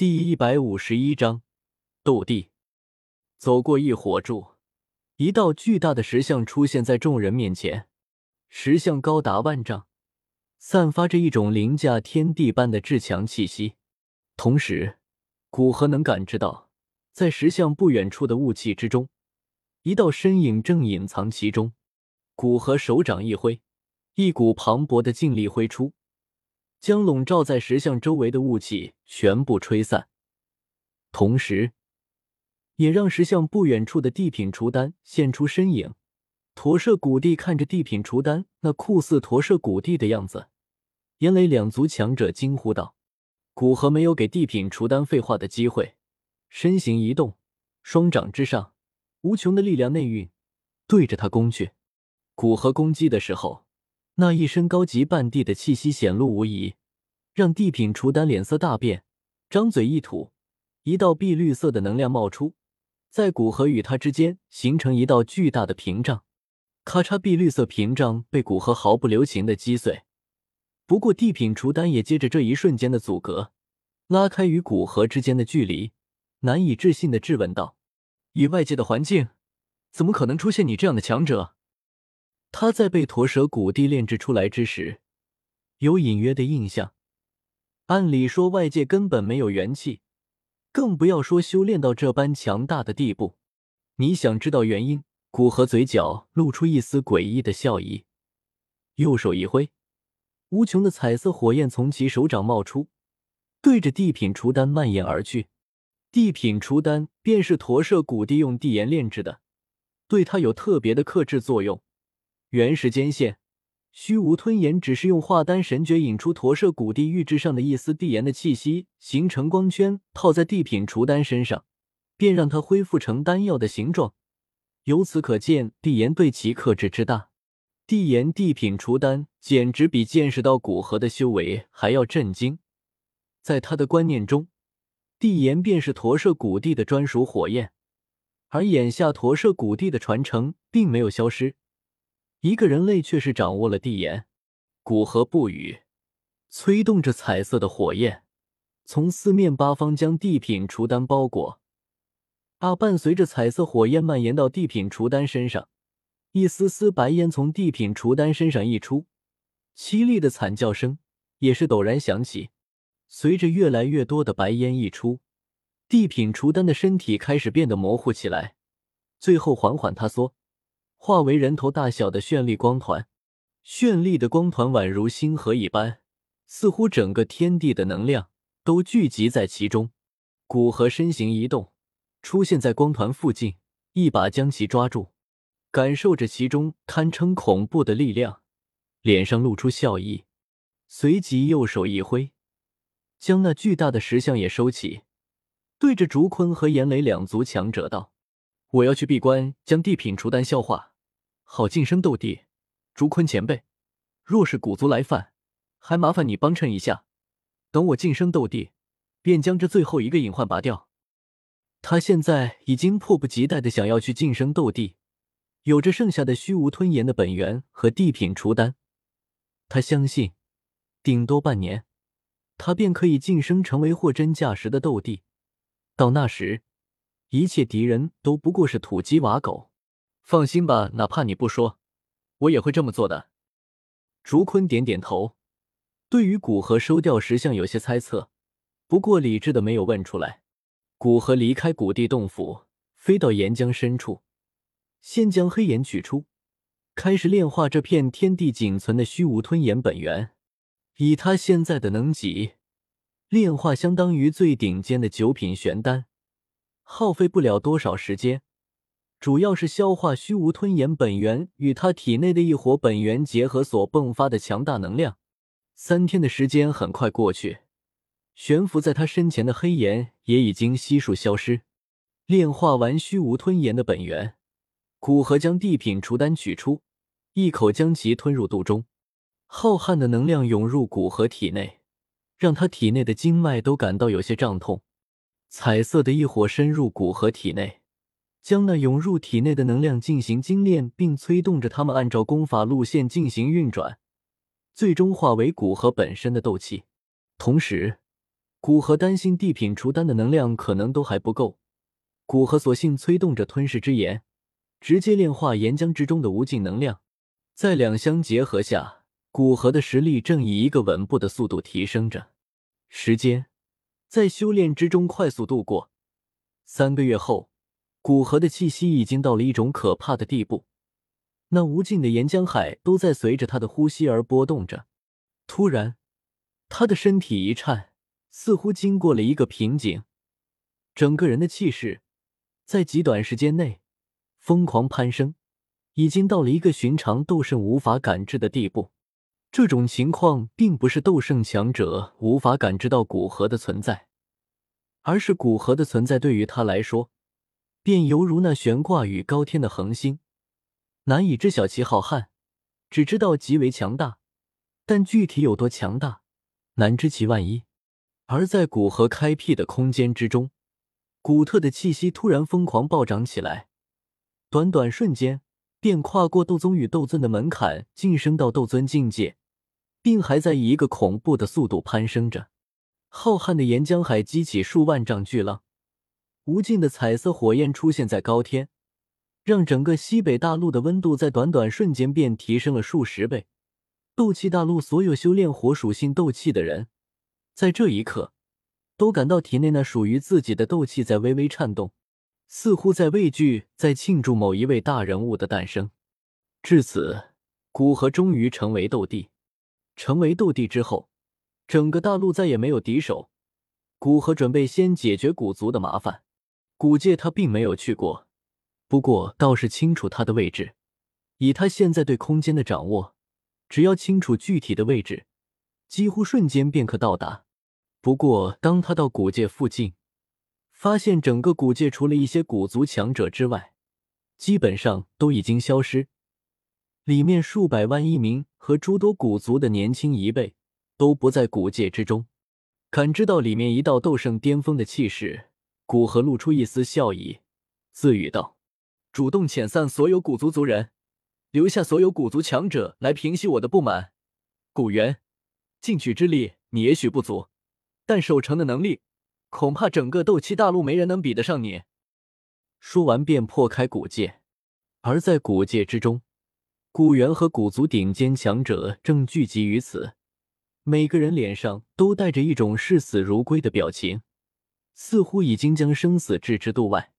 第一百五十一章斗帝。走过一火柱，一道巨大的石像出现在众人面前。石像高达万丈，散发着一种凌驾天地般的至强气息。同时，古河能感知到，在石像不远处的雾气之中，一道身影正隐藏其中。古河手掌一挥，一股磅礴的劲力挥出。将笼罩在石像周围的雾气全部吹散，同时，也让石像不远处的地品雏丹现出身影。驼舍古帝看着地品雏丹那酷似驼舍古帝的样子，岩雷两族强者惊呼道：“古河没有给地品雏丹废话的机会，身形一动，双掌之上无穷的力量内蕴，对着他攻去。古河攻击的时候。”那一身高级半地的气息显露无遗，让地品雏丹脸色大变，张嘴一吐，一道碧绿色的能量冒出，在古河与他之间形成一道巨大的屏障。咔嚓，碧绿色屏障被古河毫不留情的击碎。不过地品雏丹也借着这一瞬间的阻隔，拉开与古河之间的距离，难以置信的质问道：“以外界的环境，怎么可能出现你这样的强者？”他在被驼蛇古帝炼制出来之时，有隐约的印象。按理说，外界根本没有元气，更不要说修炼到这般强大的地步。你想知道原因？古河嘴角露出一丝诡异的笑意，右手一挥，无穷的彩色火焰从其手掌冒出，对着地品雏丹蔓延而去。地品雏丹便是驼舍古帝用地岩炼制的，对它有特别的克制作用。原时间线，虚无吞炎只是用化丹神诀引出驼舍古地玉质上的一丝地炎的气息，形成光圈，套在地品雏丹身上，便让它恢复成丹药的形状。由此可见，地炎对其克制之大。地炎地品雏丹简直比见识到古河的修为还要震惊。在他的观念中，地炎便是驼舍古地的专属火焰，而眼下驼舍古地的传承并没有消失。一个人类却是掌握了地炎，古河不语，催动着彩色的火焰，从四面八方将地品雏丹包裹。啊！伴随着彩色火焰蔓延到地品雏丹身上，一丝丝白烟从地品雏丹身上溢出，凄厉的惨叫声也是陡然响起。随着越来越多的白烟溢出，地品雏丹的身体开始变得模糊起来，最后缓缓塌缩。化为人头大小的绚丽光团，绚丽的光团宛如星河一般，似乎整个天地的能量都聚集在其中。古河身形一动，出现在光团附近，一把将其抓住，感受着其中堪称恐怖的力量，脸上露出笑意，随即右手一挥，将那巨大的石像也收起，对着竹坤和严雷两族强者道：“我要去闭关，将地品除丹消化。”好晋升斗帝，竹坤前辈，若是古族来犯，还麻烦你帮衬一下。等我晋升斗帝，便将这最后一个隐患拔掉。他现在已经迫不及待的想要去晋升斗帝，有着剩下的虚无吞炎的本源和地品雏丹，他相信，顶多半年，他便可以晋升成为货真价实的斗帝。到那时，一切敌人都不过是土鸡瓦狗。放心吧，哪怕你不说，我也会这么做的。竹坤点点头，对于古河收掉石像有些猜测，不过理智的没有问出来。古河离开古地洞府，飞到岩浆深处，先将黑岩取出，开始炼化这片天地仅存的虚无吞炎本源。以他现在的能级，炼化相当于最顶尖的九品玄丹，耗费不了多少时间。主要是消化虚无吞炎本源与他体内的异火本源结合所迸发的强大能量。三天的时间很快过去，悬浮在他身前的黑岩也已经悉数消失。炼化完虚无吞炎的本源，古河将地品雏丹取出，一口将其吞入肚中。浩瀚的能量涌入古河体内，让他体内的经脉都感到有些胀痛。彩色的异火深入古河体内。将那涌入体内的能量进行精炼，并催动着他们按照功法路线进行运转，最终化为古河本身的斗气。同时，古河担心地品除丹的能量可能都还不够，古河索性催动着吞噬之炎，直接炼化岩浆之中的无尽能量。在两相结合下，古河的实力正以一个稳步的速度提升着。时间在修炼之中快速度过，三个月后，古河的气息已经到了一种可怕的地步。那无尽的岩浆海都在随着他的呼吸而波动着。突然，他的身体一颤，似乎经过了一个瓶颈，整个人的气势在极短时间内疯狂攀升，已经到了一个寻常斗圣无法感知的地步。这种情况并不是斗圣强者无法感知到古河的存在，而是古河的存在对于他来说，便犹如那悬挂于高天的恒星。难以知晓其浩瀚，只知道极为强大，但具体有多强大，难知其万一。而在古河开辟的空间之中，古特的气息突然疯狂暴涨起来，短短瞬间便跨过斗宗与斗尊的门槛，晋升到斗尊境界，并还在以一个恐怖的速度攀升着。浩瀚的岩浆海激起数万丈巨浪，无尽的彩色火焰出现在高天。让整个西北大陆的温度在短短瞬间便提升了数十倍。斗气大陆所有修炼火属性斗气的人，在这一刻都感到体内那属于自己的斗气在微微颤动，似乎在畏惧，在庆祝某一位大人物的诞生。至此，古河终于成为斗帝。成为斗帝之后，整个大陆再也没有敌手。古河准备先解决古族的麻烦。古界他并没有去过。不过倒是清楚他的位置，以他现在对空间的掌握，只要清楚具体的位置，几乎瞬间便可到达。不过当他到古界附近，发现整个古界除了一些古族强者之外，基本上都已经消失。里面数百万一名和诸多古族的年轻一辈都不在古界之中。感知到里面一道斗圣巅峰的气势，古河露出一丝笑意，自语道。主动遣散所有古族族人，留下所有古族强者来平息我的不满。古元，进取之力你也许不足，但守城的能力，恐怕整个斗气大陆没人能比得上你。说完便破开古界，而在古界之中，古元和古族顶尖强者正聚集于此，每个人脸上都带着一种视死如归的表情，似乎已经将生死置之度外。